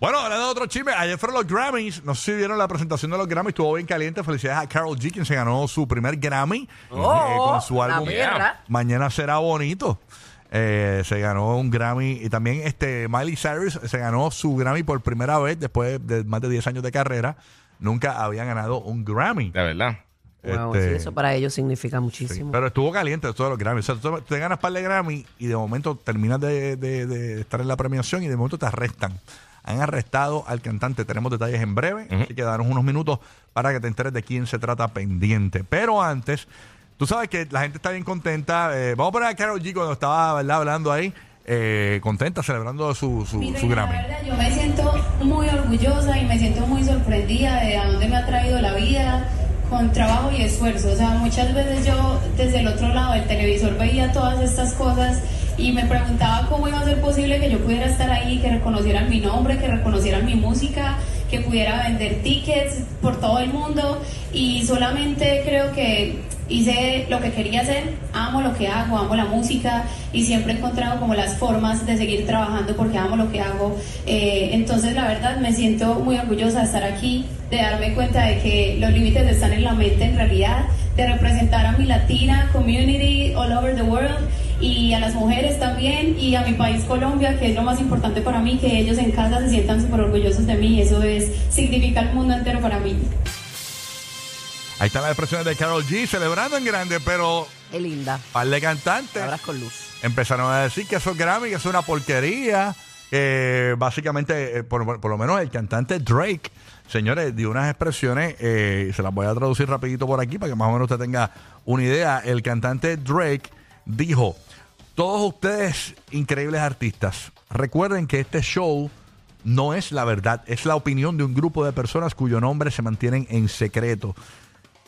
Bueno, hablando de otro chisme, ayer fueron los Grammys. No sé si vieron la presentación de los Grammys, estuvo bien caliente. Felicidades a Carol G, quien se ganó su primer Grammy Oh, eh, con su álbum. Mañana será bonito. Eh, se ganó un Grammy y también este Miley Cyrus se ganó su Grammy por primera vez después de más de 10 años de carrera. Nunca había ganado un Grammy. De verdad. Wow, Este, sí, eso para ellos significa Sí, muchísimo. pero estuvo caliente todos los Grammys. O sea, tú te ganas par de Grammy y de momento terminas de, de- de estar en la premiación y de momento te arrestan. Han arrestado al cantante. Tenemos detalles en breve. Así que danos unos minutos para que te enteres de quién se trata pendiente. Pero antes, tú sabes que la gente está bien contenta. Eh, vamos a poner a Carol G cuando estaba ¿verdad? hablando ahí. eh, contenta, celebrando su, su, Mire, su la Grammy. verdad, yo me siento muy orgullosa y me siento muy sorprendida de a dónde me ha traído la vida con trabajo y esfuerzo. O sea, muchas veces yo desde el otro lado del televisor veía todas estas cosas y me preguntaba cómo iba a ser posible que yo pudiera estar ahí, que reconocieran mi nombre, que reconocieran mi música, que pudiera vender tickets por todo el mundo y solamente creo que hice lo que quería hacer, amo lo que hago, amo la música y siempre he encontrado como las formas de seguir trabajando porque amo lo que hago. Eh, entonces la verdad me siento muy orgullosa de estar aquí, de darme cuenta de que los límites están en la mente en realidad, de representar a mi latina community all over the world y a las mujeres también y a mi país Colombia, que es lo más importante para mí, que ellos en casa se sientan súper orgullosos de mí, eso es, significa el mundo entero para mí. Ahí están las expresiones de Carol G celebrando en grande, pero Qué linda. par de cantantes. Palabras con luz. empezaron a decir que esos Grammy, que es una porquería. que básicamente, eh, por, por lo menos el cantante Drake, señores, dio unas expresiones, eh, se las voy a traducir rapidito por aquí para que más o menos usted tenga una idea. El cantante Drake dijo, todos ustedes increíbles artistas, recuerden que este show no es la verdad, es la opinión de un grupo de personas cuyo nombre se mantienen en secreto.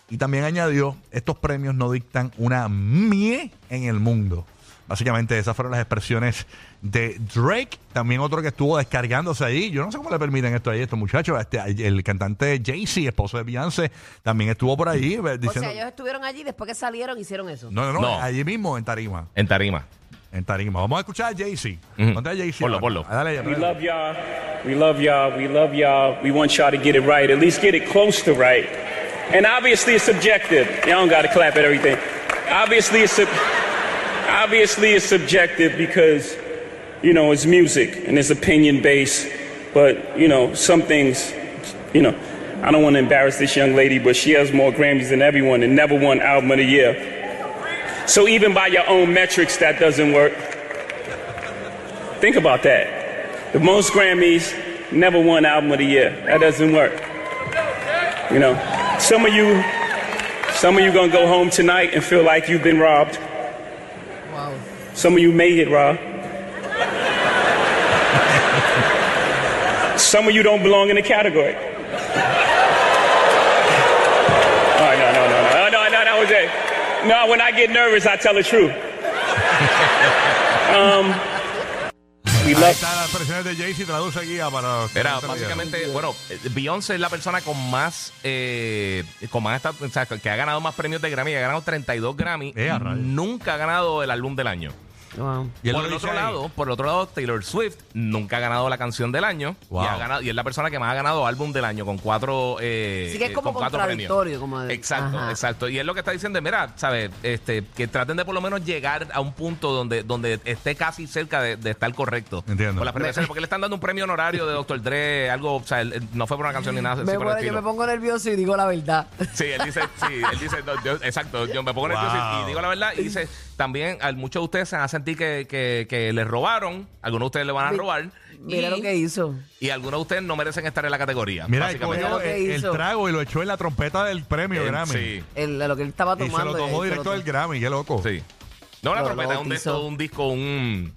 Y también añadió, estos premios no dictan una mie en el mundo. Básicamente esas fueron las expresiones de Drake. También otro que estuvo descargándose ahí. Yo no sé cómo le permiten esto ahí a estos muchachos. Este, el cantante Jay-Z, esposo de Beyoncé, también estuvo por ahí eh, O diciendo... sea, ellos estuvieron allí después que salieron hicieron eso. no, no, no, No. allí mismo en Tarima. En tarima. En Tarima. Vamos a escuchar a Jay-Z. Ujú. Ponte a Jay-Z. Ponlo, ponlo. Ah, Dale, We dale. love y'all. We love y'all. We love y'all. We want y'all to get it right. At least get it close to right. And obviously, it's subjective. Y'all don't got to clap at everything. Obviously, it's sub- obviously it's subjective because you know it's music and it's opinion based. But you know some things, you know, I don't want to embarrass this young lady, but she has more Grammys than everyone and never won Album of the Year. So even by your own metrics, that doesn't work. Think about that. The most Grammys, never won album of the year. That doesn't work. You know, some of you, some of you gonna go home tonight and feel like you've been robbed. Some of you may get robbed. Some of you don't belong in the category. Oh, no, no, no, no, no, no, that was it. No, when I get nervous, I tell the truth. Um, Ahí están las expresiones de Jay-Z. Traduce guía para... Era básicamente, bueno, Beyoncé es la persona con más, eh, con más esta- o sea, que ha ganado más premios de Grammy, ha ganado 32 Grammy, nunca ha ganado el álbum del año. Wow. Y él por el otro ahí. lado, por el otro lado, Taylor Swift nunca ha ganado la canción del año Wow. y, ha ganado, y es la persona que más ha ganado álbum del año con cuatro, eh, Así que es eh, como con cuatro premios. como de- exacto, Ajá. exacto. Y es lo que está diciendo, mira, sabes, este, que traten de por lo menos llegar a un punto donde, donde esté casi cerca de, de estar correcto. Entiendo. Con las premiaciones, porque le están dando un premio honorario de Dr. Dre, algo, o sea, él- no fue por una canción ni nada. Me por pone- yo me pongo nervioso y digo la verdad. Sí, él dice, sí, él dice, no, yo- exacto, yo me pongo nervioso y digo la verdad. Y dice, también a muchos de ustedes se van a sentir que, que, que les robaron, algunos de ustedes le van a robar. Mira y, lo que hizo. y algunos de ustedes no merecen estar en la categoría. Mira, él básicamente. cogió Mira lo que el, trago y lo echó en la trompeta del premio Grammy. Sí, El- lo que él estaba Y se tomando. lo tomó directo del. Grammy, qué loco. sí. No una Lo- trompeta, lo un, un disco, un,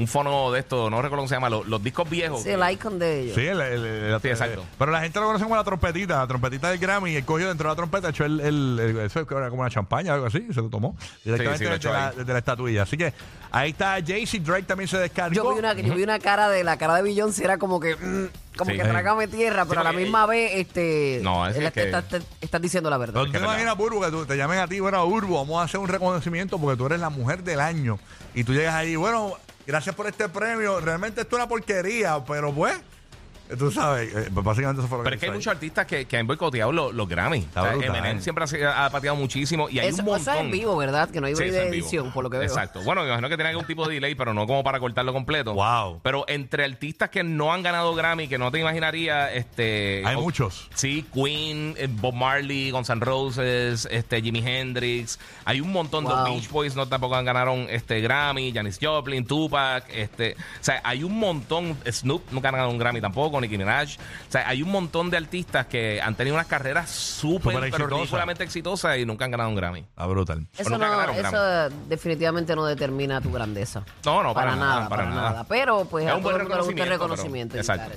un fono de esto, no recuerdo cómo se llama, los, los discos viejos. Sí, el icon de ellos. Sí, el- el- el- Sí, exacto. Pero la gente lo conoce como la trompetita, la trompetita del Grammy. Y él cogió dentro de la trompeta, echó el, el, el- eso era como una champaña o algo así, y se lo tomó directamente sí, lo desde, echó la, desde la estatuilla. Así que ahí está Jay-Z, Drake también se descargó. Yo vi una, yo vi una cara de la cara de Beyoncé, era como que, mm, como Sí. que trágame tierra, pero a la misma vez, este, No, es él que- está- está- está- estás diciendo la verdad. ¿No te que imaginas, Burbu, que tú- te llamen a ti, bueno, Burbu, vamos a hacer un reconocimiento porque tú eres la mujer del año. Y tú llegas ahí, bueno, gracias por este premio. Realmente esto es una porquería, pero pues, Tú sabes, eh, pues básicamente eso fue lo Pero es que hay muchos artistas que, que han boicoteado los, los Grammy. O sea, brutal. Eminem siempre ha, ha pateado muchísimo y hay Eso, un montón. en vivo, ¿verdad? Que no hay Sí, de vivo. edición, por lo que veo. Exacto. Bueno, me imagino que tiene algún tipo de delay, pero no como para cortarlo completo. Wow. Pero entre artistas que no han ganado Grammy, que no te imaginaría, este. Hay o- muchos. Sí, Queen, eh, Bob Marley, Guns N' Roses, este, Jimi Hendrix. Hay un montón Wow. de Beach Boys, no tampoco han ganaron este Grammy, Janis Joplin, Tupac, este, o sea, hay un montón. Snoop nunca ha ganado un Grammy tampoco, Nicki Minaj. O sea, hay un montón de artistas que han tenido unas carreras súper, pero exitosas. ridículamente exitosas y nunca han ganado un Grammy. Ah, brutal. Eso, no, eso definitivamente no determina tu grandeza. No, no, para nada, para nada. Pero pues Es a un todo buen el mundo le gusta el reconocimiento, pero- exacto.